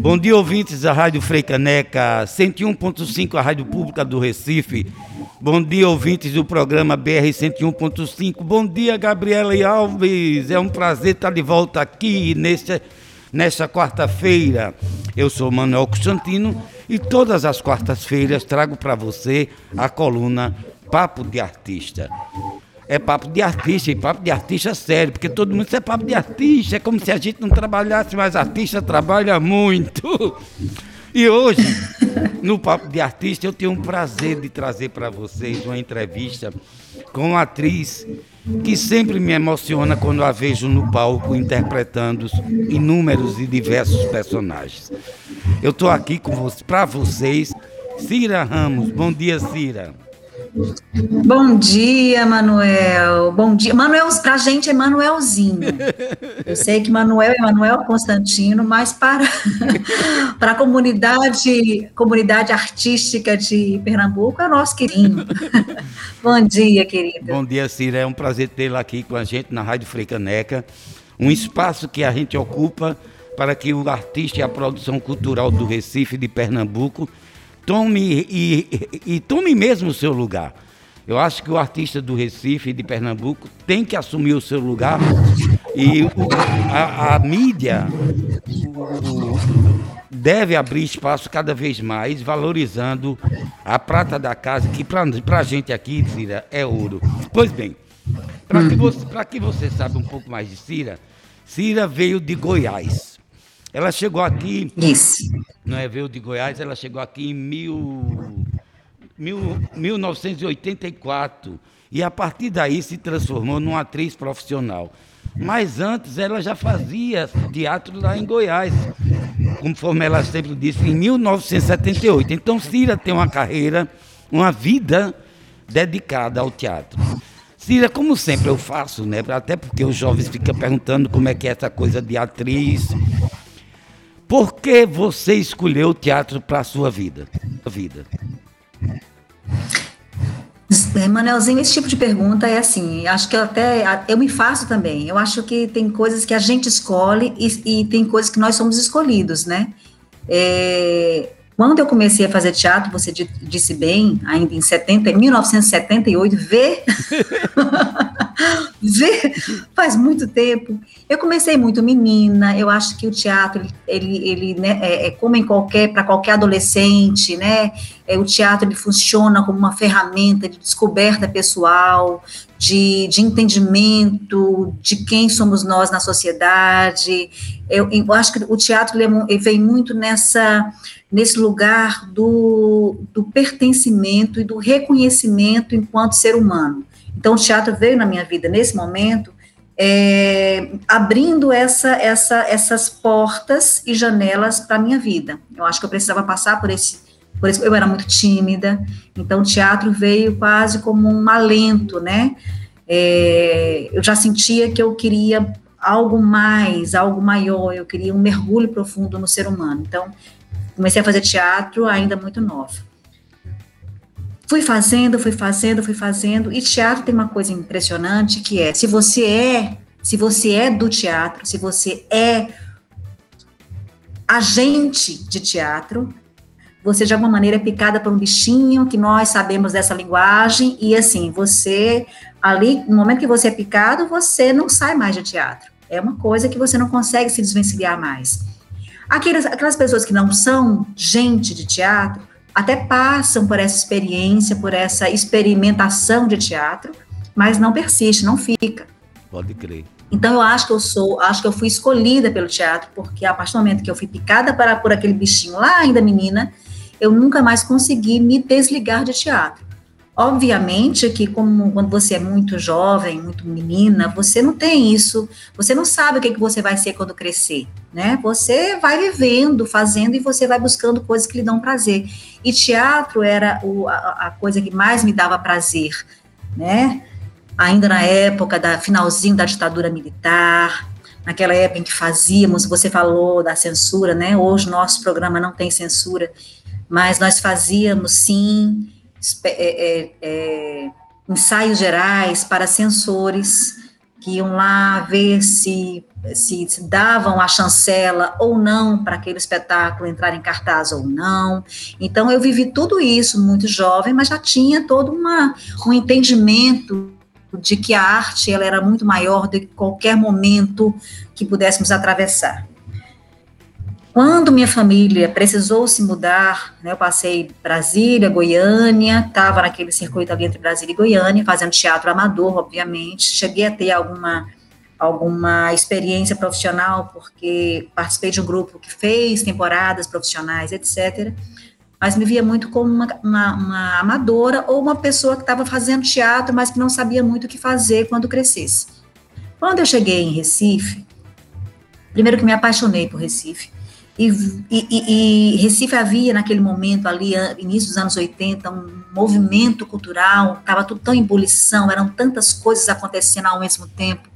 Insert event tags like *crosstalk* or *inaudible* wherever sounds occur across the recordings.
Bom dia, ouvintes da Rádio Freicaneca, 101.5, a Rádio Pública do Recife. Bom dia, ouvintes do programa BR 101.5. Bom dia, Gabriela e Alves. É um prazer estar de volta aqui nesta, nesta quarta-feira. Eu sou Manuel Constantino e todas as quartas-feiras trago para você a coluna Papo de Artista é papo de artista, e papo de artista sério, porque todo mundo é papo de artista, é como se a gente não trabalhasse, mas artista trabalha muito. E hoje, no Papo de Artista, eu tenho um prazer de trazer para vocês uma entrevista com uma atriz que sempre me emociona quando a vejo no palco interpretando inúmeros e diversos personagens. Eu estou aqui para vocês, Cira Ramos. Bom dia, Cira. Bom dia, Manuel. Bom dia. Manuel, pra gente é Manuelzinho. Eu sei que Manuel é Manuel Constantino, mas para, *laughs* para a comunidade, comunidade artística de Pernambuco é nosso querido. *laughs* Bom dia, querida. Bom dia, Cira. É um prazer tê-la aqui com a gente na Rádio Freicaneca. Um espaço que a gente ocupa para que o artista e a produção cultural do Recife de Pernambuco tome e, e, tome mesmo o seu lugar. Eu acho que o artista do Recife, de Pernambuco, tem que assumir o seu lugar e a, a, mídia deve abrir espaço cada vez mais, valorizando a prata da casa, que para a gente aqui, Cira, é ouro. Pois bem, para que, você, que você saiba um pouco mais de Cira, Cira veio de Goiás. Ela chegou aqui. Isso. Não é, veio de Goiás, ela chegou aqui em mil, mil, 1984. E a partir daí se transformou numa atriz profissional. Mas antes ela já fazia teatro lá em Goiás, conforme ela sempre disse, em 1978. Então Cira tem uma carreira, uma vida dedicada ao teatro. Cira, como sempre eu faço, né? Até porque os jovens ficam perguntando como é que é essa coisa de atriz, por que você escolheu o teatro para a sua vida? vida? Manelzinho, esse tipo de pergunta é assim, acho que eu até, eu me faço também, eu acho que tem coisas que a gente escolhe e, e tem coisas que nós somos escolhidos, né? É, quando eu comecei a fazer teatro, você disse bem, ainda em 70, 1978, vê, vê, *laughs* *gasps* faz muito tempo. Eu comecei muito menina, eu acho que o teatro, ele, ele né, é, é como em qualquer, para qualquer adolescente, né, é, o teatro ele funciona como uma ferramenta de descoberta pessoal, de, de entendimento de quem somos nós na sociedade. Eu, eu acho que o teatro ele, é, ele vem muito nessa nesse lugar do, do pertencimento e do reconhecimento enquanto ser humano. Então, o teatro veio na minha vida nesse momento, é, abrindo essa, essa, essas portas e janelas para a minha vida. Eu acho que eu precisava passar por esse, por esse. Eu era muito tímida, então o teatro veio quase como um alento, né? É, eu já sentia que eu queria algo mais, algo maior, eu queria um mergulho profundo no ser humano. Então, Comecei a fazer teatro ainda muito nova. Fui fazendo, fui fazendo, fui fazendo, e teatro tem uma coisa impressionante que é, se você é, se você é do teatro, se você é agente de teatro, você de alguma maneira é picada por um bichinho que nós sabemos dessa linguagem e assim, você ali, no momento que você é picado, você não sai mais de teatro. É uma coisa que você não consegue se desvencilhar mais. Aquelas, aquelas pessoas que não são gente de teatro, até passam por essa experiência, por essa experimentação de teatro, mas não persiste, não fica. Pode crer. Então eu acho que eu sou, acho que eu fui escolhida pelo teatro, porque a partir do momento que eu fui picada para, por aquele bichinho lá ainda menina, eu nunca mais consegui me desligar de teatro. Obviamente que como quando você é muito jovem, muito menina, você não tem isso, você não sabe o que, que você vai ser quando crescer, né? Você vai vivendo, fazendo e você vai buscando coisas que lhe dão prazer. E teatro era o, a, a coisa que mais me dava prazer, né? Ainda na época da finalzinho da ditadura militar, naquela época em que fazíamos, você falou da censura, né? Hoje nosso programa não tem censura, mas nós fazíamos sim é, é, é, ensaios gerais para censores, que iam lá ver se, se, se davam a chancela ou não para aquele espetáculo entrar em cartaz ou não. Então, eu vivi tudo isso muito jovem, mas já tinha todo uma, um entendimento de que a arte ela era muito maior do que qualquer momento que pudéssemos atravessar. Quando minha família precisou se mudar, né, eu passei Brasília, Goiânia, estava naquele circuito ali entre Brasília e Goiânia, fazendo teatro amador, obviamente. Cheguei a ter alguma, alguma experiência profissional, porque participei de um grupo que fez temporadas profissionais, etc. Mas me via muito como uma, uma, uma amadora ou uma pessoa que estava fazendo teatro, mas que não sabia muito o que fazer quando crescesse. Quando eu cheguei em Recife, primeiro que me apaixonei por Recife, e, e, e, Recife havia, naquele momento ali, início dos anos 80, um movimento cultural, estava tudo tão em ebulição, eram tantas coisas acontecendo ao mesmo tempo.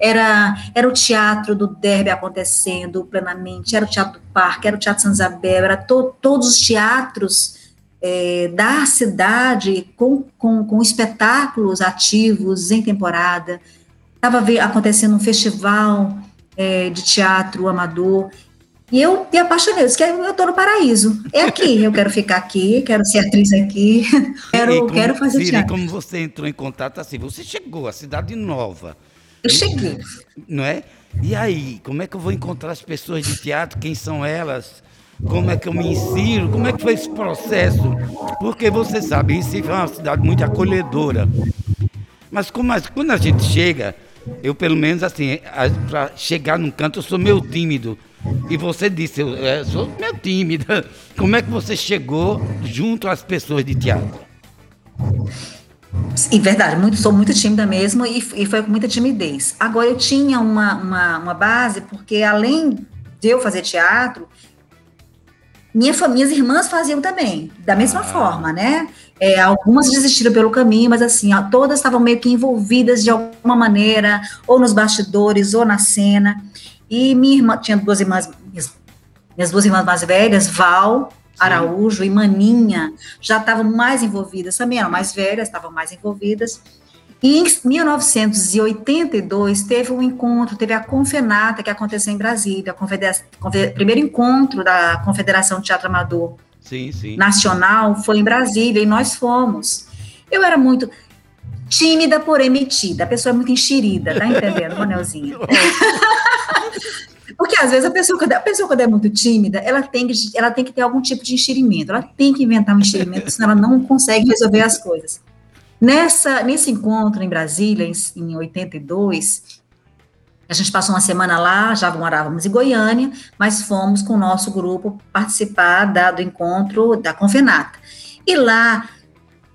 Era, era o teatro do Derby acontecendo plenamente, era o Teatro do Parque, era o Teatro Santa Isabel, era to, todos os teatros é, da cidade com, com, com espetáculos ativos em temporada. Estava acontecendo um festival é, de teatro amador. E eu me apaixonei, eu disse que eu estou no paraíso. É aqui, eu quero ficar aqui, quero ser atriz aqui, *laughs* quero, como, quero fazer teatro. como você entrou em contato assim, você chegou à cidade nova. Eu cheguei. Não é? E aí, como é que eu vou encontrar as pessoas de teatro? Quem são elas? Como é que eu me insiro? Como é que foi esse processo? Porque você sabe, Recife é uma cidade muito acolhedora. Mas como, quando a gente chega, eu pelo menos assim, para chegar num canto, eu sou meio tímido. E você disse, eu é, sou meio tímida. *laughs* Como é que você chegou junto às pessoas de teatro? Em verdade, muito, sou muito tímida mesmo e, e foi com muita timidez. Agora, eu tinha uma, uma, uma, base, porque além de eu fazer teatro, minha, minhas irmãs faziam também, da mesma ah. forma, né? É, algumas desistiram pelo caminho, mas assim, todas estavam meio que envolvidas de alguma maneira, ou nos bastidores, ou na cena. E minha irmã, tinha duas irmãs, minhas, minhas duas irmãs mais velhas, Val Araújo Sim. e Maninha, já estavam mais envolvidas também, eram mais velhas, estavam mais envolvidas. E em 1982 teve um encontro, teve a Confenata que aconteceu em Brasília, o primeiro encontro da Confederação de Teatro Amador sim, sim. Nacional foi em Brasília e nós fomos. Eu era muito, tímida, porém metida. A pessoa é muito enxerida, tá entendendo, Manelzinha? *laughs* Porque às vezes a pessoa, a pessoa, quando é muito tímida, ela tem, que, ela tem que ter algum tipo de enxerimento, ela tem que inventar um enxerimento, senão ela não consegue resolver as coisas. Nessa, nesse encontro em Brasília, em, em 82, a gente passou uma semana lá, já morávamos em Goiânia, mas fomos com o nosso grupo participar da, do encontro da Confenata. E lá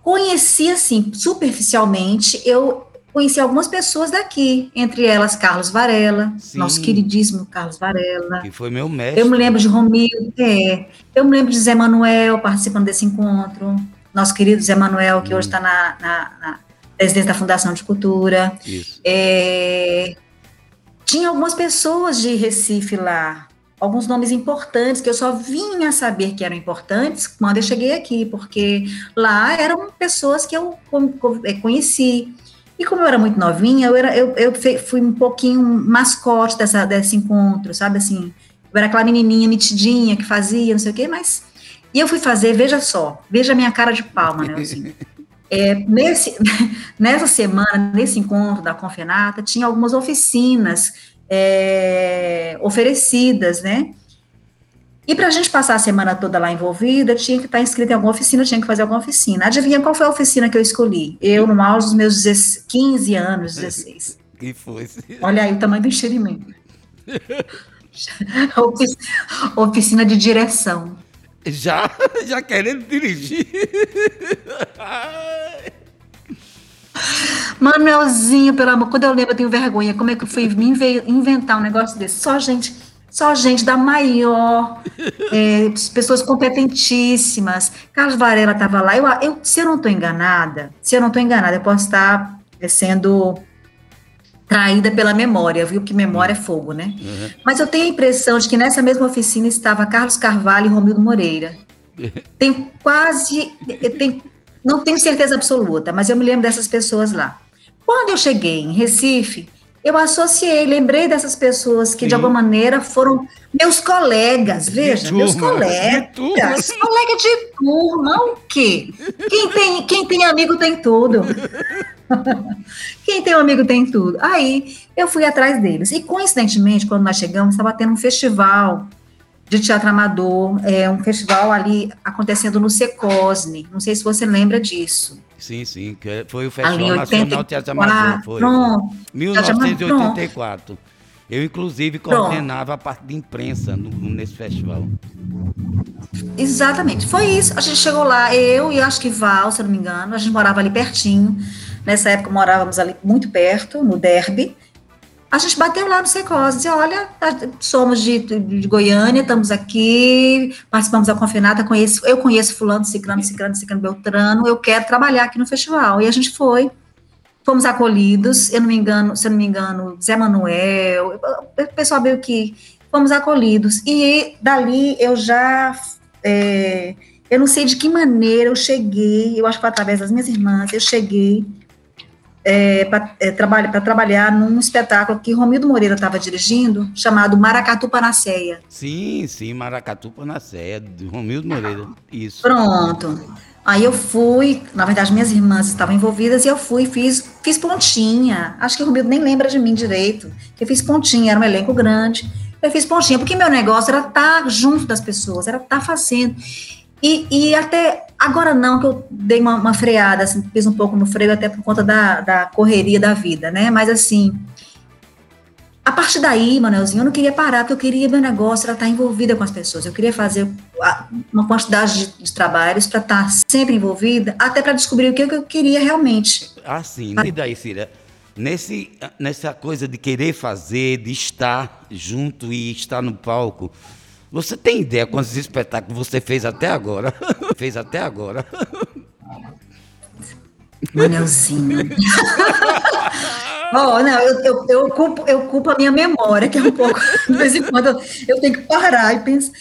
Conheci, assim, superficialmente, eu conheci algumas pessoas daqui, entre elas Carlos Varela, Sim. nosso queridíssimo Carlos Varela. Que foi meu mestre. Eu me lembro de Romildo, é, eu me lembro de Zé Manuel participando desse encontro, nosso querido Zé Manuel, que hum. hoje está na, na, na presidente da Fundação de Cultura. É, tinha algumas pessoas de Recife lá, alguns nomes importantes que eu só vinha saber que eram importantes quando eu cheguei aqui, porque lá eram pessoas que eu é, conheci. E como eu era muito novinha, eu, era, eu, eu fui um pouquinho mascote dessa, desse encontro, sabe assim? Eu era aquela menininha metidinha que fazia, não sei o quê, mas. E eu fui fazer, veja só, veja a minha cara de palma, né? Assim. *laughs* É, nesse, *laughs* nessa semana, nesse encontro da Confenata, tinha algumas oficinas é, oferecidas, né? E para a gente passar a semana toda lá envolvida, tinha que estar inscrito em alguma oficina, tinha que fazer alguma oficina. Adivinha qual foi a oficina que eu escolhi? Eu, no auge dos meus 15 anos, 16. Que foi? Olha aí o tamanho do enchimento. *laughs* oficina de direção. Já, *laughs* já querendo dirigir. Manuelzinho, pelo amor, quando eu lembro, eu tenho vergonha. Como é que eu fui me inventar um negócio desse? Só gente, só gente da maior, é, pessoas competentíssimas. Carlos Varela estava lá. Eu, eu, se eu não estou enganada, se eu não estou enganada, eu posso estar sendo traída pela memória, viu? Que memória é fogo, né? Uhum. Mas eu tenho a impressão de que nessa mesma oficina estava Carlos Carvalho e Romildo Moreira. *laughs* Tem quase, tem não tenho certeza absoluta, mas eu me lembro dessas pessoas lá. Quando eu cheguei em Recife, eu associei, lembrei dessas pessoas que Sim. de alguma maneira foram meus colegas, veja, meus colegas, colega de turma, o quê? Quem tem, quem tem amigo tem tudo. *laughs* quem tem um amigo tem tudo. Aí eu fui atrás deles. E coincidentemente, quando nós chegamos, estava tendo um festival de teatro amador, é um festival ali acontecendo no Secosne. Não sei se você lembra disso. Sim, sim, foi o Festival Nacional Teatro Amador, foi. Pronto. 1984. Eu, inclusive, coordenava Pronto. a parte de imprensa no, nesse festival. Exatamente, foi isso. A gente chegou lá, eu e acho que Val, se eu não me engano, a gente morava ali pertinho. Nessa época morávamos ali muito perto, no Derby a gente bateu lá no Secos, disse, olha, somos de, de, Goiânia, estamos aqui, participamos da confinata, conheço, eu conheço fulano, ciclano, ciclano, ciclano, beltrano, eu quero trabalhar aqui no festival. E a gente foi, fomos acolhidos, eu não me engano, se eu não me engano, Zé Manuel, o pessoal veio que fomos acolhidos. E dali eu já, é, eu não sei de que maneira eu cheguei, eu acho que foi através das minhas irmãs, eu cheguei é, para é, trabalhar, trabalhar num espetáculo que Romildo Moreira estava dirigindo, chamado Maracatu Panaceia. Sim, sim, Maracatu Panaceia, de Romildo Moreira, isso. Pronto. Aí eu fui, na verdade minhas irmãs estavam envolvidas e eu fui, fiz, fiz pontinha. Acho que o Romildo nem lembra de mim direito. Eu fiz pontinha, era um elenco grande. Eu fiz pontinha, porque meu negócio era estar tá junto das pessoas, era estar tá fazendo. E, e até agora não, que eu dei uma, uma, freada, assim, fiz um pouco no freio até por conta da, da correria da vida, né? Mas assim, a partir daí, Manuelzinho, eu não queria parar, porque eu queria meu negócio, estar envolvida com as pessoas. Eu queria fazer uma quantidade de, de trabalhos para estar sempre envolvida, até para descobrir o que eu queria realmente. Ah, sim. E daí, Cira? Nesse, nessa coisa de querer fazer, de estar junto e estar no palco, você tem ideia quantos espetáculos você fez até agora? *laughs* fez até agora. Manelzinho. oh, não, eu, eu, eu, culpo, eu culpo a minha memória, que é um pouco. De vez em quando eu tenho que parar e pensar.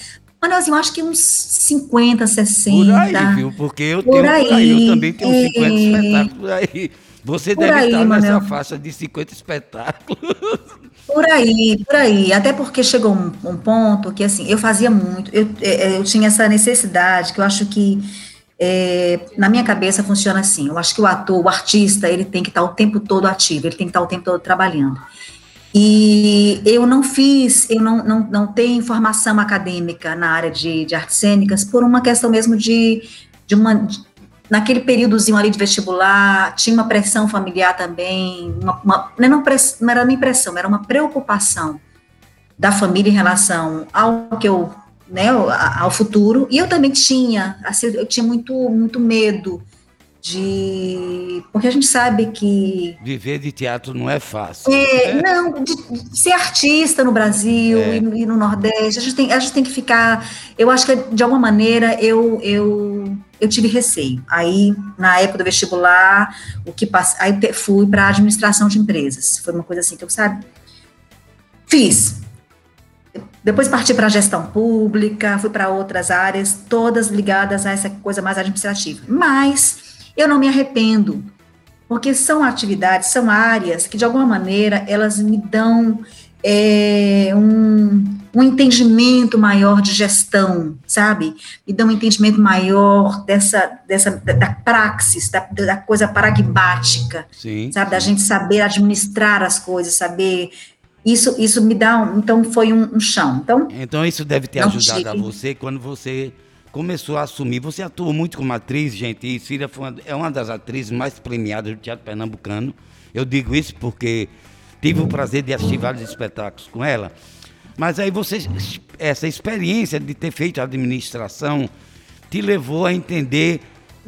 Manelzinho, acho que uns 50, 60. Por aí, viu? Porque eu por tenho aí, aí, eu também tenho é... 50 espetáculos aí. Você por deve aí, estar nessa faixa de 50 espetáculos. *laughs* Por aí, por aí. Até porque chegou um, um ponto que, assim, eu fazia muito, eu, é, eu tinha essa necessidade, que eu acho que é, na minha cabeça funciona assim. Eu acho que o ator, o artista, ele tem que estar o tempo todo ativo, ele tem que estar o tempo todo trabalhando. E eu não fiz, eu não, não, não tenho formação acadêmica na área de, de artes cênicas por uma questão mesmo de, de uma, naquele períodozinho ali de vestibular, tinha uma pressão familiar também, uma, uma, não, press, não era nem pressão, era uma preocupação da família em relação ao que eu, né, ao futuro, e eu também tinha, assim, eu tinha muito, muito medo de porque a gente sabe que viver de teatro não é fácil. É, né? Não, de, de, ser artista no Brasil é. e, e, no Nordeste, a gente, tem, a gente tem que ficar. Eu acho que de alguma maneira eu eu, eu tive receio. Aí na época do vestibular, o que passe, aí fui para administração de empresas. Foi uma coisa assim que eu sabe. Fiz. Depois parti para a gestão pública, fui para outras áreas, todas ligadas a essa coisa mais administrativa. Mas eu não me arrependo, porque são atividades, são áreas que, de alguma maneira, elas me dão é, um, um entendimento maior de gestão, sabe? Me dão um entendimento maior dessa, dessa da, da praxis, da, da coisa pragmática, Sim. sabe? Da gente saber administrar as coisas, saber isso, isso me dá, um, então foi um, um, chão. Então, então isso deve ter ajudado tive. a você quando você começou a assumir. Você atuou muito como atriz, gente, e Cília uma, é uma das atrizes mais premiadas do teatro pernambucano. Eu digo isso porque tive o prazer de assistir vários espetáculos com ela. Mas aí você, essa experiência de ter feito a administração te levou a entender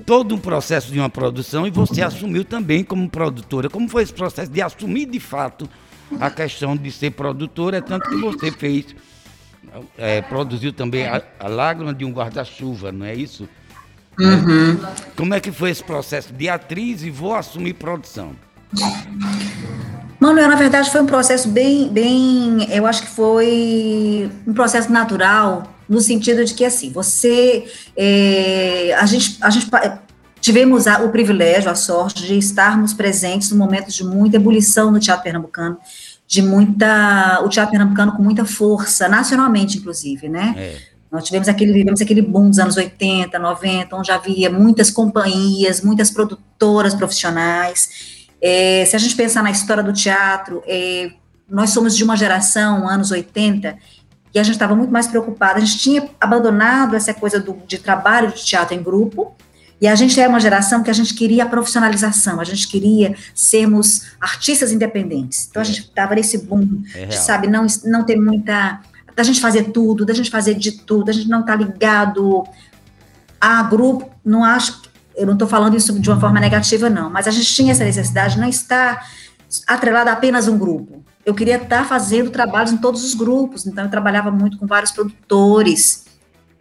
todo o processo de uma produção e você assumiu também como produtora. Como foi esse processo de assumir de fato a questão de ser produtora, é tanto que você fez é, produziu também a, a Lágrima de um Guarda-Chuva, não é isso? Uhum. Como é que foi esse processo de atriz e vou assumir produção? Manuel, na verdade foi um processo bem, bem, eu acho que foi um processo natural, no sentido de que assim, você, é, a gente, a gente tivemos a, o privilégio, a sorte de estarmos presentes no momento de muita ebulição no teatro pernambucano, de muita, o teatro pernambucano com muita força, nacionalmente, inclusive, né? É. Nós tivemos aquele, vivemos aquele boom dos anos 80, 90, onde havia muitas companhias, muitas produtoras profissionais. É, se a gente pensar na história do teatro, é, nós somos de uma geração, anos 80, e a gente estava muito mais preocupada. A gente tinha abandonado essa coisa do, de trabalho de teatro em grupo, e a gente é uma geração que a gente queria a profissionalização, a gente queria sermos artistas independentes. Então a gente estava nesse boom, é sabe, não, não ter muita. da gente fazer tudo, da gente fazer de tudo, da gente não estar tá ligado a grupo. Não acho. Eu não estou falando isso de uma forma negativa, não, mas a gente tinha essa necessidade de não estar atrelado a apenas um grupo. Eu queria estar fazendo trabalhos em todos os grupos, então eu trabalhava muito com vários produtores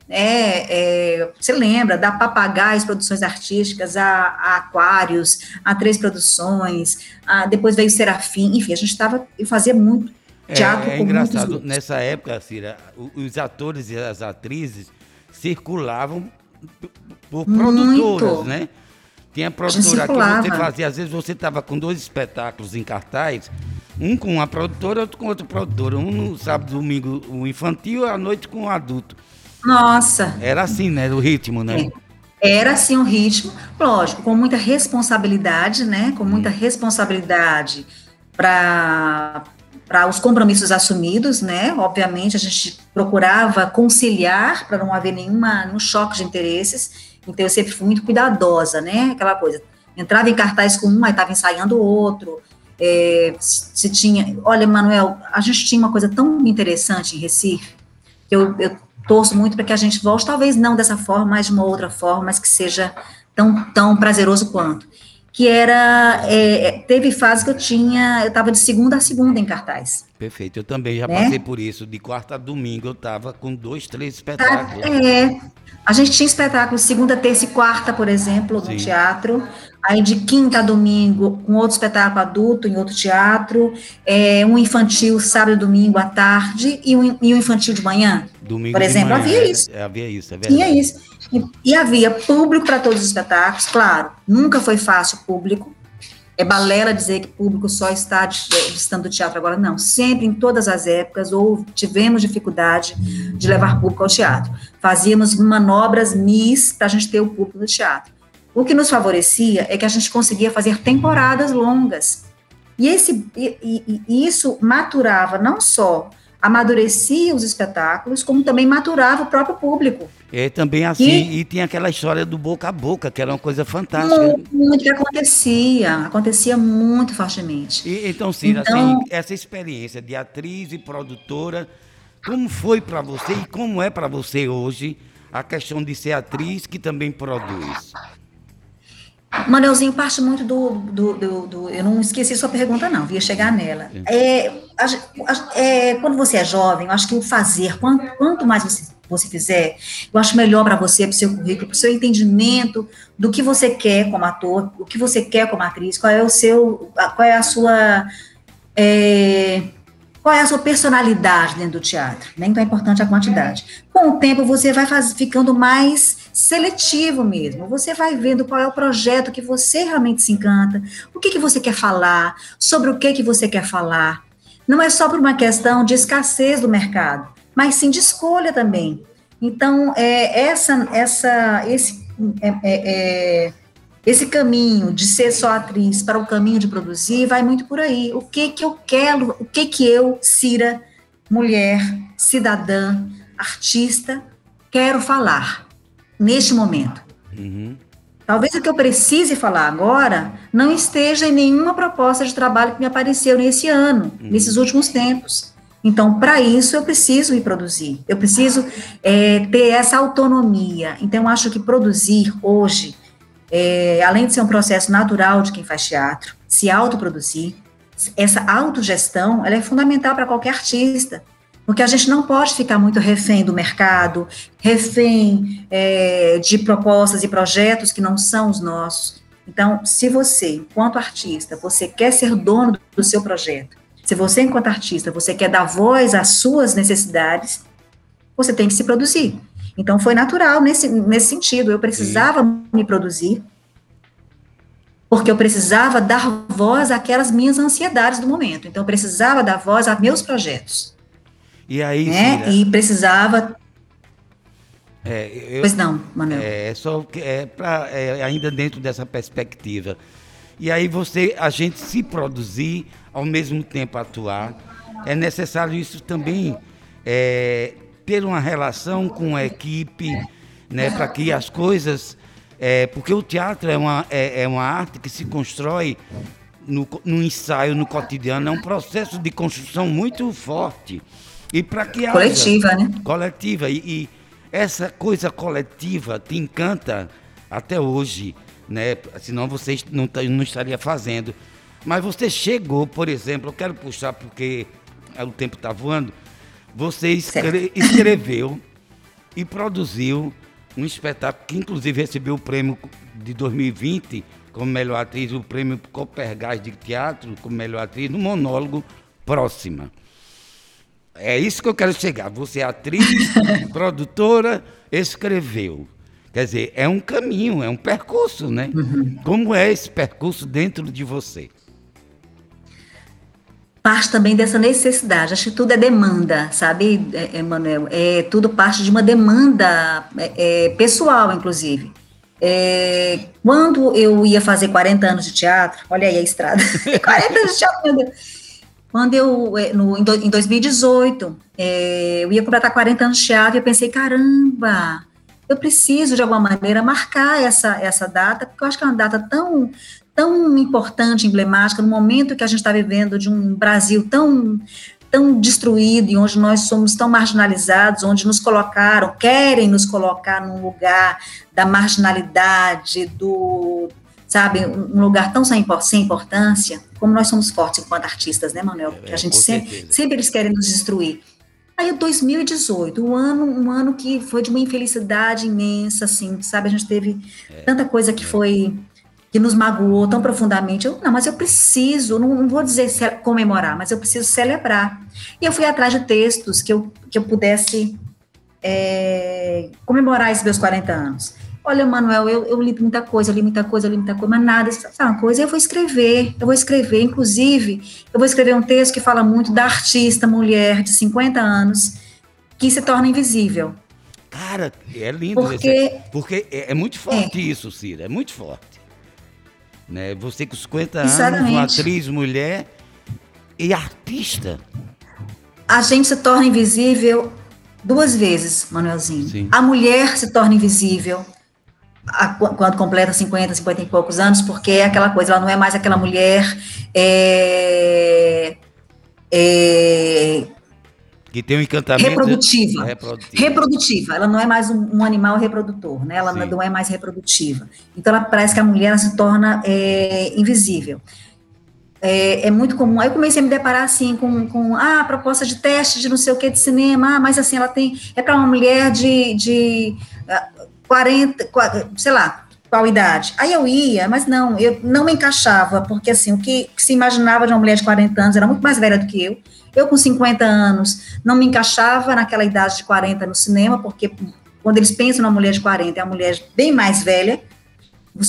é, é, você lembra da Papagaios Produções Artísticas, a, a Aquários, a Três Produções, a, depois veio Serafim, enfim, a gente estava e fazia muito é, teatro é, é engraçado, nessa época, Cira, os atores e as atrizes circulavam por produtoras, né? Tinha produtora que você fazia, às vezes você estava com dois espetáculos em cartaz, um com uma produtora, outro com outra produtora, um no sábado, domingo o infantil, à noite com o adulto. Nossa. Era assim, né? O ritmo, né? É. Era assim o ritmo, lógico, com muita responsabilidade, né? Com muita hum. responsabilidade para para os compromissos assumidos, né? Obviamente a gente procurava conciliar para não haver nenhuma nenhum choque de interesses. Então eu sempre fui muito cuidadosa, né? Aquela coisa, entrava em cartaz com um, aí estava ensaiando o outro. É, se tinha, olha, Manuel, a gente tinha uma coisa tão interessante em Recife que eu, eu torço muito para que a gente volte, talvez não dessa forma, mas de uma outra forma, mas que seja tão, tão prazeroso quanto. Que era, é, é teve fase que eu tinha, eu estava de segunda a segunda em cartaz. Perfeito, eu também já né? passei por isso, de quarta a domingo eu estava com dois, três espetáculos. É, a gente tinha espetáculos segunda, terça e quarta, por exemplo, no Sim. teatro, aí de quinta a domingo, com outro espetáculo adulto em outro teatro, é, um infantil sábado e domingo à tarde e um, e um infantil de manhã. Domingo por exemplo, manhã, havia isso. É, havia isso, é verdade. Tinha isso. E, e havia público para todos os espetáculos, claro, nunca foi fácil público. É balela dizer que público só está distante do teatro agora, não. Sempre, em todas as épocas, ou tivemos dificuldade de levar público ao teatro. Fazíamos manobras mis para a gente ter o público no teatro. O que nos favorecia é que a gente conseguia fazer temporadas longas. E, esse, e, e isso maturava não só amadurecia os espetáculos, como também maturava o próprio público. É também assim, e, e tinha aquela história do boca a boca, que era uma coisa fantástica. Muito, muito que acontecia, acontecia muito fortemente. E, então, Cira, então, assim, essa experiência de atriz e produtora, como foi para você e como é para você hoje a questão de ser atriz que também produz? Manelzinho parte muito do, do, do, do, Eu não esqueci sua pergunta, não, via chegar nela. É, a, a, é, quando você é jovem, eu acho que o fazer, quanto, quanto mais você, você fizer, eu acho melhor para você, para o seu currículo, para o seu entendimento do que você quer como ator, o que você quer como atriz, qual é o seu. qual é a sua. É, qual é a sua personalidade dentro do teatro? Nem tão importante a quantidade. Com o tempo, você vai faz, ficando mais seletivo mesmo. Você vai vendo qual é o projeto que você realmente se encanta, o que, que você quer falar, sobre o que, que você quer falar. Não é só por uma questão de escassez do mercado, mas sim de escolha também. Então, é, essa, essa, esse, é, é, é, esse caminho de ser só atriz para o caminho de produzir vai muito por aí. O que que eu quero, o que que eu, Cira, mulher, cidadã, artista, quero falar neste momento. Uhum. Talvez o que eu precise falar agora não esteja em nenhuma proposta de trabalho que me apareceu nesse ano, uhum. nesses últimos tempos. Então, para isso, eu preciso me produzir, eu preciso é, ter essa autonomia. Então, acho que produzir hoje, é, além de ser um processo natural de quem faz teatro, se autoproduzir, essa autogestão, ela é fundamental para qualquer artista. Porque a gente não pode ficar muito refém do mercado, refém é, de propostas e projetos que não são os nossos. Então, se você, enquanto artista, você quer ser dono do seu projeto, se você, enquanto artista, você quer dar voz às suas necessidades, você tem que se produzir. Então, foi natural nesse, nesse sentido. Eu precisava Sim. me produzir, porque eu precisava dar voz àquelas minhas ansiedades do momento. Então, eu precisava dar voz a meus projetos. E aí, né? E precisava. é, eu- Pois não, Manuel. É, só que é pra, é, ainda dentro dessa perspectiva. E aí você, a gente se produzir, ao mesmo tempo atuar, é necessário isso também é, ter uma relação com a equipe, né, para que as coisas, é, porque o teatro é uma, é, é uma arte que se constrói no, no ensaio, no cotidiano, é um processo de construção muito forte. E para que haja- Coletiva, né? coletiva. E, e essa coisa coletiva te encanta até hoje, né? Senão você não, não estaria fazendo. Mas você chegou, por exemplo, eu quero puxar porque o tempo está voando. Você escre- escreveu e produziu um espetáculo que inclusive recebeu o prêmio de 2020 como melhor atriz, o prêmio Copergás de Teatro como melhor atriz, no monólogo Próxima. É isso que eu quero chegar. Você é atriz, *laughs* produtora, escreveu. Quer dizer, é um caminho, é um percurso, né? Como é esse percurso dentro de você? Parte também dessa necessidade. Acho que tudo é demanda, sabe, é, Emanuel? É, tudo parte de uma demanda é, é, pessoal, inclusive. É, quando eu ia fazer 40 anos de teatro, olha aí a estrada, *laughs* 40 anos de teatro, meu Deus. Quando eu, é, no, em 2018, é, eu ia completar 40 anos de teatro, e eu pensei, caramba, eu preciso, de alguma maneira, marcar essa, essa data, porque eu acho que é uma data tão, tão importante, emblemática, no momento que a gente está vivendo de um Brasil tão, tão destruído e onde nós somos tão marginalizados, onde nos colocaram, querem nos colocar num lugar da marginalidade, do, sabe, um lugar tão sem, importância, como nós somos fortes enquanto artistas, né, Manuel? Porque É, a gente sempre, sempre eles querem nos destruir. Aí, 2018, um ano, um ano que foi de uma infelicidade imensa, assim, sabe? A gente teve tanta coisa que foi que nos magoou tão profundamente. Eu, não, mas eu preciso, não, não vou dizer comemorar, mas eu preciso celebrar. E eu fui atrás de textos que eu, que eu pudesse é, comemorar esses meus 40 anos. Olha, Manuel, eu, eu li muita coisa, eu li muita coisa, eu li muita coisa, mas nada, sabe uma coisa? Eu vou escrever, eu vou escrever, inclusive, eu vou escrever um texto que fala muito da artista mulher de 50 anos que se torna invisível. Cara, é lindo. Porque- esse- porque é, é muito forte isso, Cira, é muito forte. Né? Você com 50 anos, uma atriz, mulher e artista. a gente se torna invisível duas vezes, Manuelzinho. Sim. A mulher se torna invisível quando completa 50, 50 e poucos anos, porque é aquela coisa, ela não é mais aquela mulher é, é, Que tem um encantamento. reprodutiva. Reprodutivo. Reprodutiva, ela não é mais um, um animal reprodutor, né? Ela Sim. não é mais reprodutiva. Então, ela parece que a mulher se torna é, invisível. É, é muito comum. Aí eu comecei a me deparar assim com, com ah, proposta de teste de não sei o que de cinema, ah, mas assim, ela tem. É para uma mulher de, de ah, 40, qua- sei lá, qual idade? Aí eu ia, mas não, eu não me encaixava, porque assim, o que, se imaginava de uma mulher de 40 anos era muito mais velha do que eu. Eu, com 50 anos, não me encaixava naquela idade de 40 no cinema, porque quando eles pensam na mulher de 40, é uma mulher bem mais velha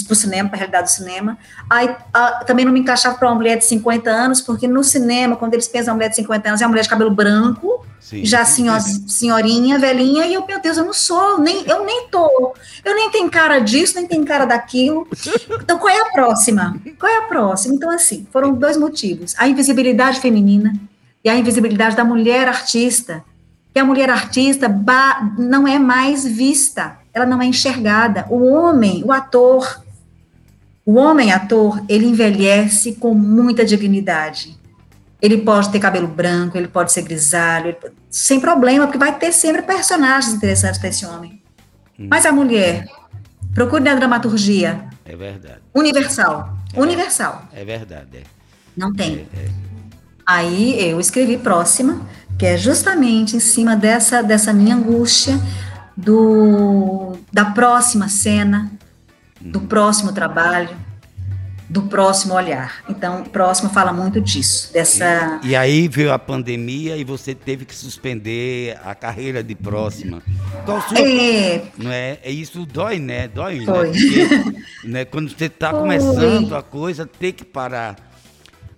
para o cinema, para a realidade do cinema. Aí ah, também não me encaixava para uma mulher de 50 anos, porque no cinema, quando eles pensam na mulher de 50 anos, é uma mulher de cabelo branco, Sim. já senhor, senhorinha, velhinha, e eu, meu Deus, eu não sou, nem, eu nem tô, eu nem tenho cara disso, nem tenho cara daquilo. Então, qual é a próxima? Qual é a próxima? Então, assim, foram dois motivos: a invisibilidade feminina e a invisibilidade da mulher artista. Que a mulher artista não é mais vista, ela não é enxergada. O homem, o ator, o homem ator, ele envelhece com muita dignidade. Ele pode ter cabelo branco, ele pode ser grisalho, pode- sem problema, porque vai ter sempre personagens interessantes para esse homem. Mas a mulher, procure na dramaturgia É verdade. universal, universal, É verdade. é. não tem. Aí eu escrevi próxima, que é justamente em cima dessa dessa minha angústia do da próxima cena, do próximo trabalho, do próximo olhar. Então, próximo fala muito disso, dessa. E, e, aí veio a pandemia e você teve que suspender a carreira de próxima. Sua... É. Não é? é isso dói, né? Dói, né? Foi. né? Porque, né? Quando você *laughs* está começando a coisa, tem que parar.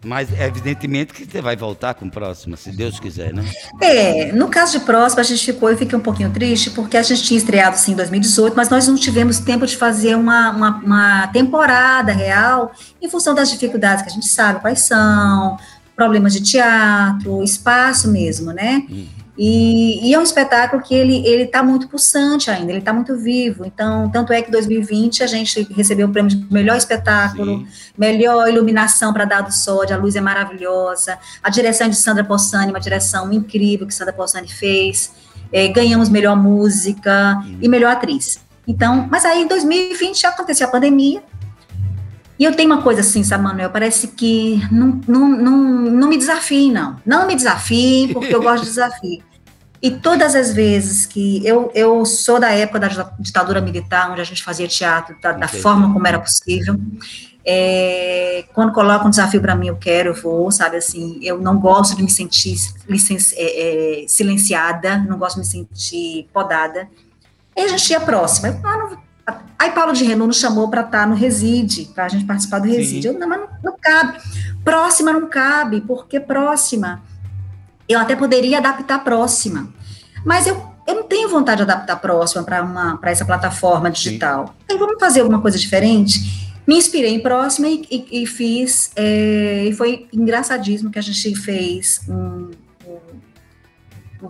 Mas evidentemente que você vai voltar com próxima, se Deus quiser, né? É, no caso de próxima, a gente ficou, eu fiquei um pouquinho triste, porque a gente tinha estreado sim em 2018, mas nós não tivemos tempo de fazer uma, uma, uma temporada real, em função das dificuldades que a gente sabe quais são, problemas de teatro, espaço mesmo, né? Uhum. E, e, é um espetáculo que ele ele está muito pulsante ainda, ele está muito vivo. Então, tanto é que 2020 a gente recebeu o prêmio de melhor espetáculo, Sim. melhor iluminação para Dado Sode, a luz é maravilhosa, a direção de Sandra Possani, uma direção incrível que Sandra Possani fez. É, ganhamos melhor música uhum. e melhor atriz. Então, mas aí em 2020 já aconteceu a pandemia, e eu tenho uma coisa assim, sabe, Manuel? Parece que não, não, não, não me desafie, não. Não me desafie, porque eu gosto de desafio. E todas as vezes que eu, eu sou da época da ditadura militar, onde a gente fazia teatro da, da forma como era possível. É, quando colocam um desafio para mim, eu quero, eu vou, sabe assim. Eu não gosto de me sentir é, é, silenciada, não gosto de me sentir podada. E a gente ia próxima. Eu, ah, não, Aí Paulo de Renault nos chamou para estar tá no Reside, para a gente participar do Reside. Eu, não, mas não, não, cabe. Próxima não cabe, porque próxima. Eu até poderia adaptar próxima. Mas eu, eu não tenho vontade de adaptar próxima para essa plataforma digital. Sim. Então vamos fazer alguma coisa diferente. Me inspirei em próxima e, e, e fiz. É, e foi engraçadíssimo que a gente fez um,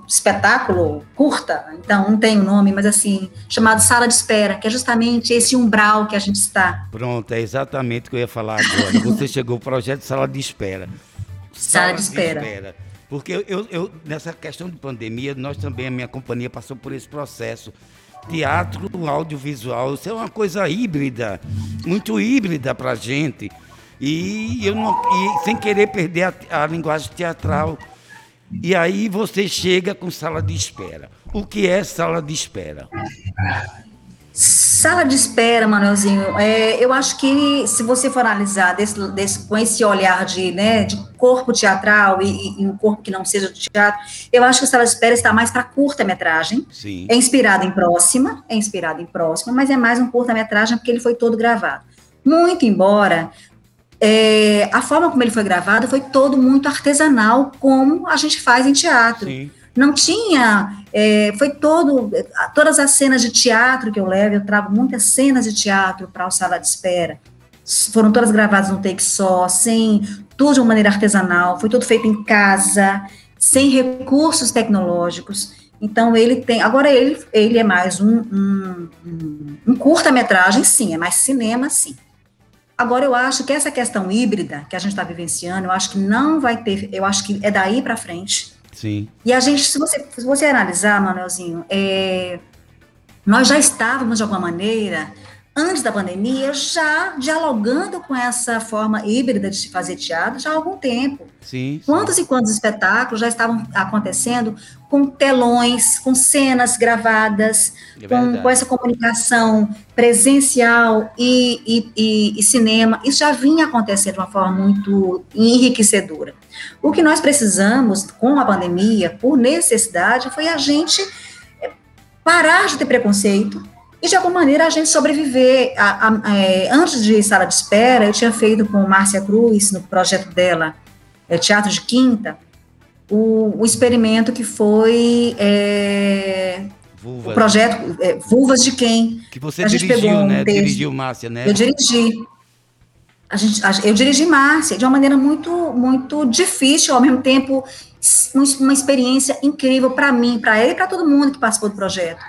espetáculo curta, então não tem o um nome, mas assim, chamado Sala de Espera, que é justamente esse umbral que a gente está. Pronto, é exatamente o que eu ia falar agora. Você *laughs* chegou ao projeto Sala de Espera. Sala, Sala de, espera. de, espera. Porque eu, eu, nessa questão de pandemia, nós também, a minha companhia passou por esse processo. Teatro, audiovisual, isso é uma coisa híbrida, muito híbrida para a gente. E eu não, e sem querer perder a, a linguagem teatral. E aí você chega com sala de espera. O que é sala de espera? Sala de espera, Manuelzinho, é, eu acho que se você for analisar desse, desse, com esse olhar de, né, de corpo teatral e, e, um corpo que não seja de teatro, eu acho que a sala de espera está mais para curta-metragem. É inspirado em próxima, é inspirado em próxima, mas é mais um curta-metragem porque ele foi todo gravado. Muito embora é, a forma como ele foi gravado foi todo muito artesanal, como a gente faz em teatro. Sim. Não tinha, é, foi todo, todas as cenas de teatro que eu levo, eu trago muitas cenas de teatro para o sala de espera. Foram todas gravadas num take só, sem tudo de uma maneira artesanal, foi tudo feito em casa, sem recursos tecnológicos. Então ele tem. Agora ele, ele é mais um, um, um, um curta-metragem, sim, é mais cinema, sim. Agora, eu acho que essa questão híbrida que a gente está vivenciando, eu acho que não vai ter, eu acho que é daí para frente. Sim. E a gente, se você, se você analisar, Manuelzinho, é, nós já estávamos, de alguma maneira, antes da pandemia, já dialogando com essa forma híbrida de fazer teatro já há algum tempo. Sim, sim. Quantos e quantos espetáculos já estavam acontecendo com telões, com cenas gravadas, é com, com, essa comunicação presencial e, e, e, e cinema. Isso já vinha acontecendo de uma forma muito enriquecedora. O que nós precisamos com a pandemia, por necessidade, foi a gente parar de ter preconceito, e de alguma maneira a gente sobreviver. A, a, é, antes de sala de espera, eu tinha feito com Márcia Cruz, no projeto dela, é, Teatro de Quinta, o, o experimento que foi é, o projeto é, Vulvas de Quem. Que você dirigiu, um né? Texto, dirigiu Márcia, né? Eu dirigi. A gente, a, eu dirigi Márcia de uma maneira muito, muito difícil, ao mesmo tempo uma experiência incrível para mim, para ele e para todo mundo que participou do projeto,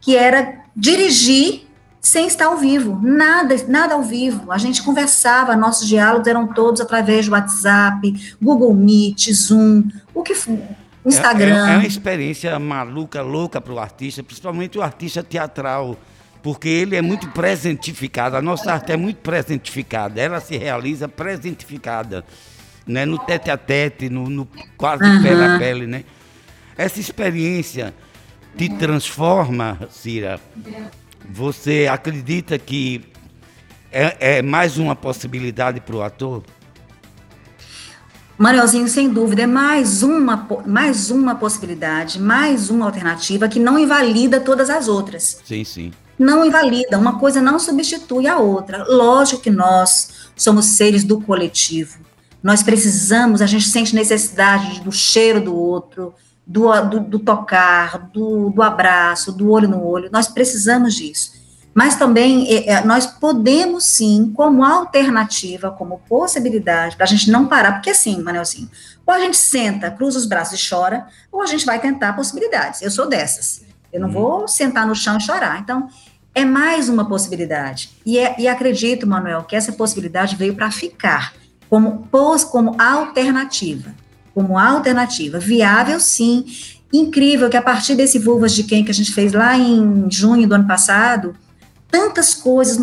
que era dirigir sem estar ao vivo, nada, nada ao vivo. A gente conversava, nossos diálogos eram todos através do WhatsApp, Google Meet, Zoom, o que Instagram. É, é, é uma experiência maluca, louca para o artista, principalmente o artista teatral, porque ele é muito presentificado. A nossa arte é muito presentificada, ela se realiza presentificada, né? no tete a tete, no, no quase uhum. pele a pele, né? Essa experiência te transforma, Cira? Você acredita que é, é mais uma possibilidade para o ator? Manuelzinho, sem dúvida, é mais uma, mais uma possibilidade, mais uma alternativa que não invalida todas as outras. Sim, sim. Não invalida, uma coisa não substitui a outra. Lógico que nós somos seres do coletivo. Nós precisamos, a gente sente necessidade do cheiro do outro, do, do, do tocar, do, do abraço, do olho no olho. Nós precisamos disso mas também é, é, nós podemos sim, como alternativa, como possibilidade, para a gente não parar, porque assim, Manelzinho, ou a gente senta, cruza os braços e chora, ou a gente vai tentar possibilidades. Eu sou dessas. Eu não uhum. vou sentar no chão e chorar. Então, é mais uma possibilidade. E, é, e acredito, Manuel, que essa possibilidade veio para ficar como, pos, como alternativa. Como alternativa. Viável, sim. Incrível que a partir desse Vulvas de Quem que a gente fez lá em junho do ano passado, tantas coisas,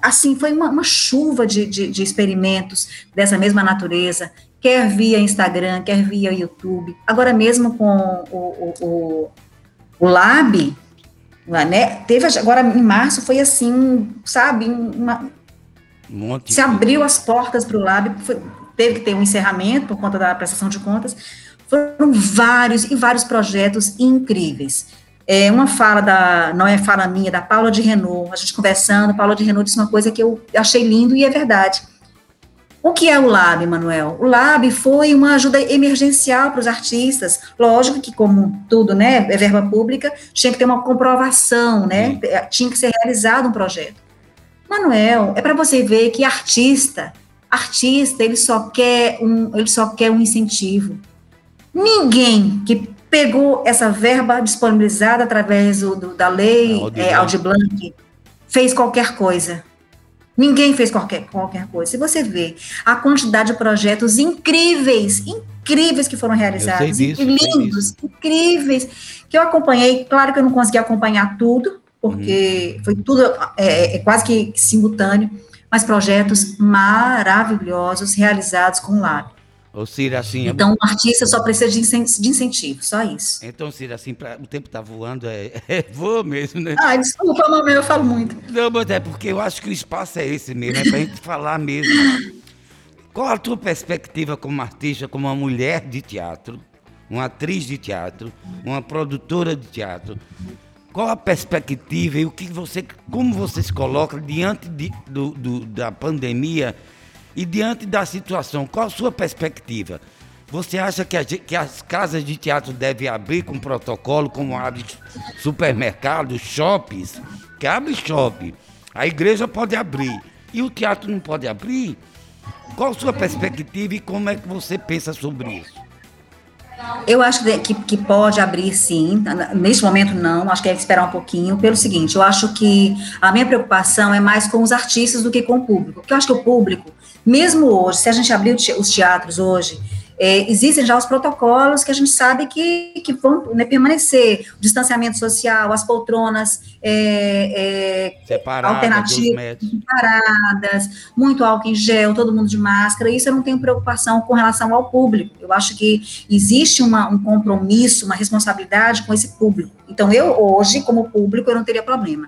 assim, foi uma, uma chuva de, de, de, experimentos dessa mesma natureza, quer via Instagram, quer via YouTube, agora mesmo com o, o, o, o Lab, né, teve, agora em março foi assim, sabe, uma, um se abriu as portas para o Lab, foi, teve que ter um encerramento por conta da prestação de contas, foram vários e vários projetos incríveis. É, uma fala da, não é fala minha, da Paula de Renault, a gente conversando, Paula de Renault disse uma coisa que eu achei lindo e é verdade. O que é o Lab, Manuel? O Lab foi uma ajuda emergencial para os artistas. Lógico que, como tudo, né, é verba pública, tinha que ter uma comprovação, né, tinha que ser realizado um projeto. Manuel, é para você ver que artista, artista, ele só quer um, ele só quer um incentivo. Ninguém que pegou essa verba disponibilizada através do, do da lei é, Audi Blanc, fez qualquer coisa. Ninguém fez qualquer, qualquer coisa. Se você vê a quantidade de projetos incríveis, incríveis que foram realizados, disso, lindos, incríveis, que eu acompanhei, claro que eu não consegui acompanhar tudo, porque uhum. foi tudo é, é, quase que simultâneo, mas projetos maravilhosos realizados com o Lab. Ô, Cira, assim. Então, o artista só precisa de, incentivo, só isso. Então, Cira, assim, pra, o tempo tá voando, é, *laughs* é voa mesmo, né? Ah, desculpa, mamãe, eu falo muito. Não, mas é porque eu acho que o espaço é esse mesmo, é pra gente falar mesmo. Qual a tua perspectiva como artista, como uma mulher de teatro, uma atriz de teatro, uma produtora de teatro? Qual a perspectiva e o que você, como você se coloca diante de, do, do, da pandemia? E diante da situação, qual a sua perspectiva? Você acha que, a, que as casas de teatro devem abrir com protocolo, como abre supermercados, shoppings? Que abre shopping. A igreja pode abrir. E o teatro não pode abrir? Qual a sua perspectiva e como é que você pensa sobre isso? Eu acho que, que pode abrir sim, neste momento não, acho que é esperar um pouquinho, pelo seguinte, eu acho que a minha preocupação é mais com os artistas do que com o público, porque eu acho que o público, mesmo hoje, se a gente abrir os teatros hoje, é, existem já os protocolos que a gente sabe que, que vão né, permanecer, o distanciamento social, as poltronas é, é, alternativas, separadas, muito álcool em gel, todo mundo de máscara, isso eu não tenho preocupação com relação ao público, eu acho que existe uma, um compromisso, uma responsabilidade com esse público, então eu hoje, como público, eu não teria problema.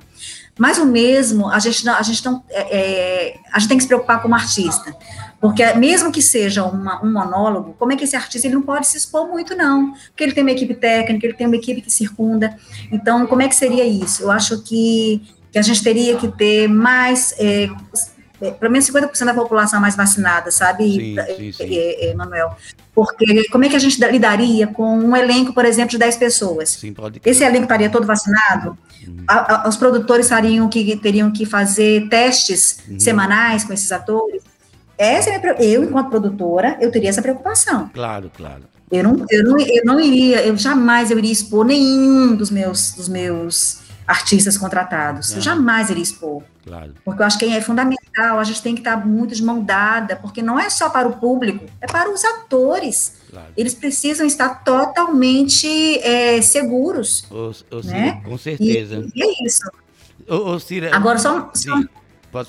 Mas o mesmo, a gente não, a gente não, é, é, a gente tem que se preocupar como artista, porque mesmo que seja uma, um monólogo, como é que esse artista ele não pode se expor muito não, porque ele tem uma equipe técnica, ele tem uma equipe que circunda, então como é que seria isso? Eu acho que, que a gente teria que ter mais é, é, pelo menos 50% da população mais vacinada, sabe, sim, sim, sim. É, é, Manuel? Porque como é que a gente lidaria com um elenco, por exemplo, de 10 pessoas? Sim, pode Esse elenco estaria todo vacinado? Uhum. A, a, os produtores teriam que, teriam que fazer testes uhum. semanais com esses atores? Essa é minha, eu, enquanto produtora, eu teria essa preocupação. Claro, claro. Eu não, eu não, eu não iria, eu jamais eu iria expor nenhum dos meus, dos meus artistas contratados. Eu jamais iria expor. Claro. Porque eu acho que é fundamental, a gente tem que estar muito de mão dada, porque não é só para o público, é para os atores. Claro. Eles precisam estar totalmente é, seguros. Ô, ô, né? com certeza. E, e é isso. Ô, Cira, Agora, só, só,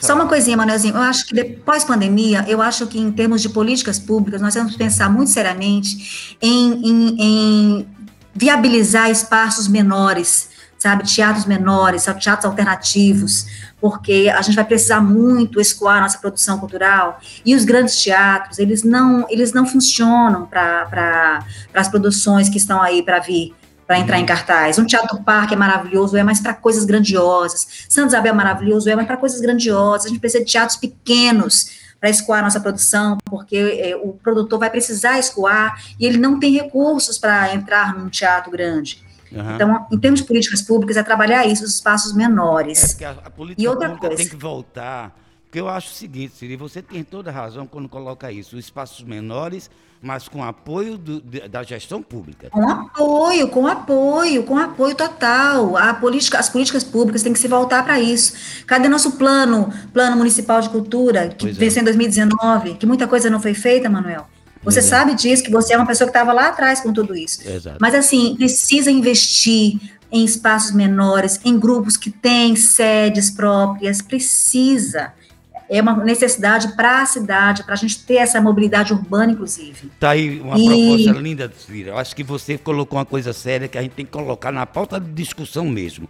só, uma coisinha, Manuelzinho. Eu acho que depois pandemia, eu acho que em termos de políticas públicas, nós temos que pensar muito seriamente em, em, em viabilizar espaços menores sabe, teatros menores, teatros alternativos, porque a gente vai precisar muito escoar nossa produção cultural, e os grandes teatros, eles não, eles não funcionam para as produções que estão aí para vir, para entrar em uhum. cartaz. Um teatro parque é maravilhoso, é mais para coisas grandiosas. Santa Isabel é maravilhoso, é mais para coisas grandiosas. A gente precisa de teatros pequenos para escoar nossa produção, porque é, o produtor vai precisar escoar e ele não tem recursos para entrar num teatro grande. Uhum. Então, em termos de políticas públicas, é trabalhar isso, os espaços menores. É a, a política e outra coisa. tem que voltar, porque eu acho o seguinte, Siri, você tem toda razão quando coloca isso, os espaços menores, mas com apoio do, da gestão pública. Com apoio, com apoio, com apoio total. A política, as políticas públicas têm que se voltar para isso. Cadê nosso plano, plano municipal de cultura, que pois venceu é. em 2019, que muita coisa não foi feita, Manuel? Você Exato. sabe disso, que você é uma pessoa que estava lá atrás com tudo isso. Exato. Mas, assim, precisa investir em espaços menores, em grupos que têm sedes próprias, precisa. É uma necessidade para a cidade, para a gente ter essa mobilidade urbana, inclusive. Está aí uma e... proposta linda, Cira. Eu acho que você colocou uma coisa séria que a gente tem que colocar na pauta de discussão mesmo.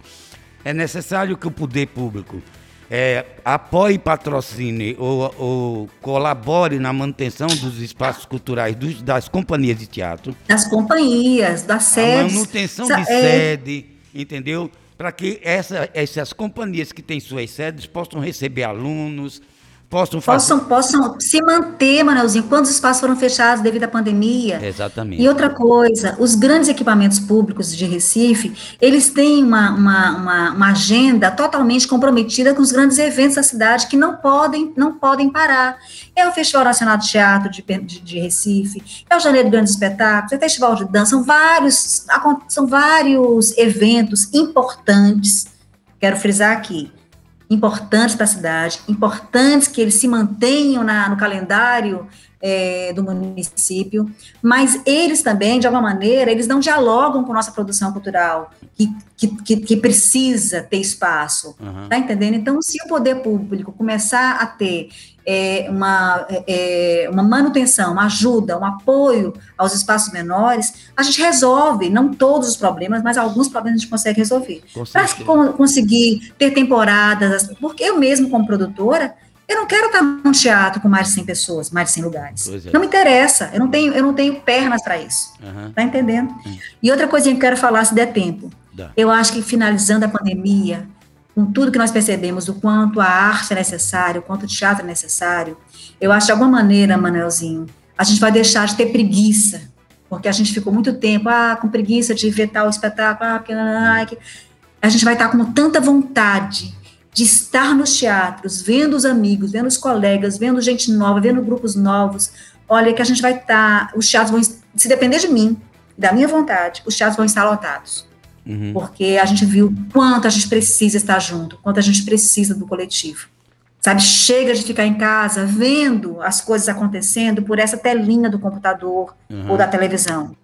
É necessário que o poder público é, apoie patrocine ou, ou, colabore na manutenção dos espaços culturais dos, das companhias de teatro. Das companhias, das sedes. A manutenção de é... sede, entendeu? Para que essa, essas companhias que têm suas sedes possam receber alunos, possam fazer... Possam, possam se manter, Manelzinho, quando os espaços foram fechados devido à pandemia. Exatamente. E outra coisa, os grandes equipamentos públicos de Recife, eles têm uma, uma, uma, uma, agenda totalmente comprometida com os grandes eventos da cidade que não podem, não podem parar. É o Festival Nacional de Teatro de, de, de Recife, é o Janeiro de Grandes Espetáculos, é o Festival de Dança, são vários, são vários eventos importantes, quero frisar aqui, importantes para a cidade, importantes que eles se mantenham na, no calendário é, do município, mas eles também, de alguma maneira, eles não dialogam com nossa produção cultural, que, que, que precisa ter espaço, uhum. tá entendendo? Então, se o poder público começar a ter é, uma, é, é, uma manutenção, uma ajuda, um apoio aos espaços menores, a gente resolve, não todos os problemas, mas alguns problemas a gente consegue resolver. Para conseguir ter temporadas, porque eu mesmo, como produtora, eu não quero estar num teatro com mais de 100 pessoas, mais de 100 lugares. É. Não me interessa, eu não tenho, eu não tenho pernas para isso. Uhum. Tá entendendo? Uhum. E outra coisinha que eu quero falar, se der tempo. Dá. Eu acho que finalizando a pandemia, com tudo que nós percebemos, o quanto a arte é necessária, o quanto o teatro é necessário, eu acho de alguma maneira, Manuelzinho, a gente vai deixar de ter preguiça, porque a gente ficou muito tempo, ah, com preguiça de ver tal espetáculo, ah, ah, que... a gente vai estar com tanta vontade de estar nos teatros, vendo os amigos, vendo os colegas, vendo gente nova, vendo grupos novos, olha que a gente vai estar, os teatros vão, se depender de mim, da minha vontade, os teatros vão estar lotados. Uhum. Porque a gente viu quanto a gente precisa estar junto, quanto a gente precisa do coletivo. Sabe, chega de ficar em casa vendo as coisas acontecendo por essa telinha do computador uhum. ou da televisão.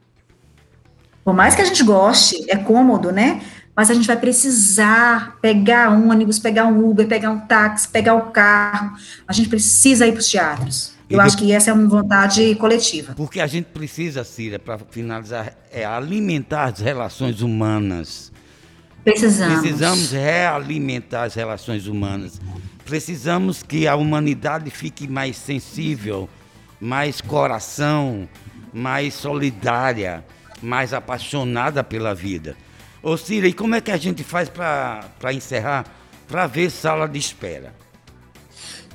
Por mais que a gente goste, é cômodo, né? Mas a gente vai precisar pegar um ônibus, pegar um Uber, pegar um táxi, pegar o um carro. A gente precisa ir para os teatros. Eu acho que essa é uma vontade coletiva. Porque a gente precisa, Cira, para finalizar, é alimentar as relações humanas. Precisamos. Precisamos realimentar as relações humanas. Precisamos que a humanidade fique mais sensível, mais coração, mais solidária, mais apaixonada pela vida. Ô Cira, e como é que a gente faz para encerrar? Para ver sala de espera.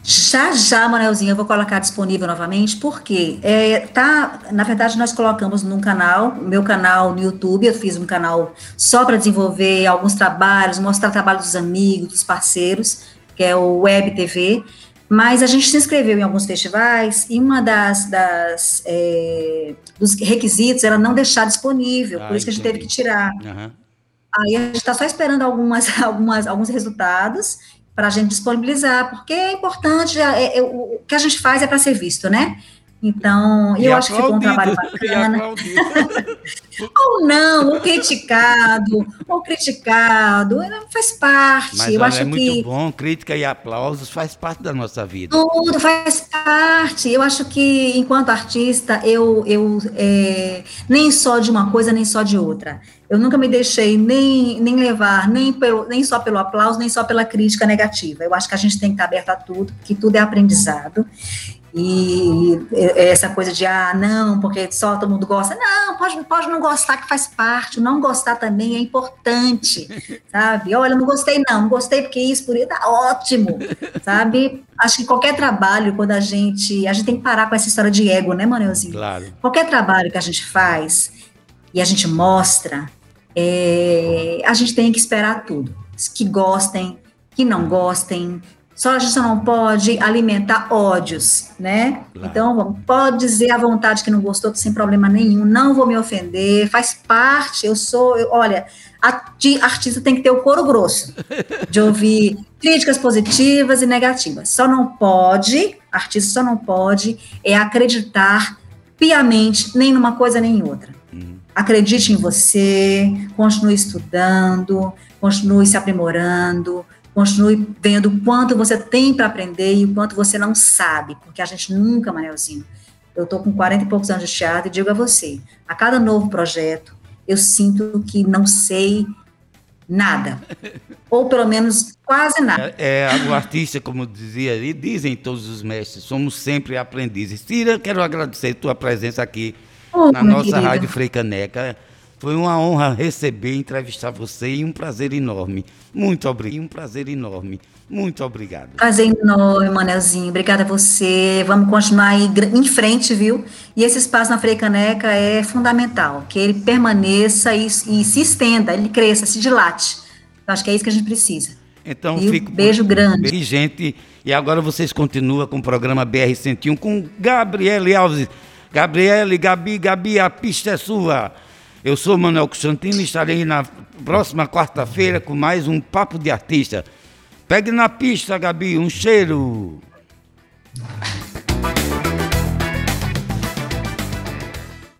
Já, já, Manelzinho, eu vou colocar disponível novamente, porque é, tá, na verdade, nós colocamos num canal, meu canal no YouTube, eu fiz um canal só para desenvolver alguns trabalhos, mostrar trabalhos dos amigos, dos parceiros, que é o Web TV, mas a gente se inscreveu em alguns festivais e uma das, das é, dos requisitos era não deixar disponível, ah, por isso que a gente teve que tirar. Uhum. Aí a gente está só esperando algumas, *laughs* algumas, alguns resultados para a gente disponibilizar, porque é importante, é, é, o que a gente faz é para ser visto, né? Então, e eu acho que ficou um trabalho *laughs* bacana. *laughs* ou não, ou criticado, ou criticado, faz parte. Mas eu olha, acho é muito que bom, crítica e aplausos faz parte da nossa vida. Tudo faz parte. Eu acho que, enquanto artista, eu, eu é, nem só de uma coisa, nem só de outra. Eu nunca me deixei nem, nem levar, nem, pelo, nem só pelo aplauso, nem só pela crítica negativa. Eu acho que a gente tem que estar aberto a tudo, que tudo é aprendizado. E essa coisa de, ah, não, porque só todo mundo gosta. Não, pode, pode não gostar, que faz parte. Não gostar também é importante, *laughs* sabe? Olha, não gostei, não, não gostei porque isso, por isso, tá ótimo, sabe? Acho que qualquer trabalho, quando a gente. A gente tem que parar com essa história de ego, né, Manelzinho? Claro. Qualquer trabalho que a gente faz e a gente mostra, é, a gente tem que esperar tudo. Que gostem, que não gostem, só a gente não pode alimentar ódios, né? Claro. Então, pode dizer à vontade que não gostou, sem problema nenhum, não vou me ofender, faz parte, eu sou, eu, olha, artista tem que ter o couro grosso de ouvir críticas positivas e negativas. Só não pode, artista só não pode é acreditar piamente nem numa coisa nem em outra. Uhum. Acredite em você, continue estudando, continue se aprimorando, Continue vendo o quanto você tem para aprender e o quanto você não sabe, porque a gente nunca, Manelzinho, eu estou com 40 e poucos anos de teatro e digo a você, a cada novo projeto, eu sinto que não sei nada, *laughs* ou pelo menos quase nada. É, é o artista, como dizia, e dizem todos os mestres, somos sempre aprendizes. Tira, quero agradecer a tua presença aqui oh, na nossa querida. Rádio Freicaneca. Foi uma honra receber e entrevistar você e um prazer enorme. Muito obrigado. Um prazer enorme. Muito obrigado. Prazer enorme, Manelzinho. Obrigada a você. Vamos continuar aí em frente, viu? E esse espaço na Freicaneca é fundamental, que ele permaneça e, e se estenda, ele cresça, se dilate. Eu acho que é isso que a gente precisa. Então, e fico beijo grande. E, gente, e agora vocês continuam com o programa BR-101 com Gabriele Alves. Gabriele, Gabi, Gabi, a pista é sua. Eu sou Manuel Constantino e estarei na próxima quarta-feira com mais um Papo de Artista. Pegue na pista, Gabi, um cheiro.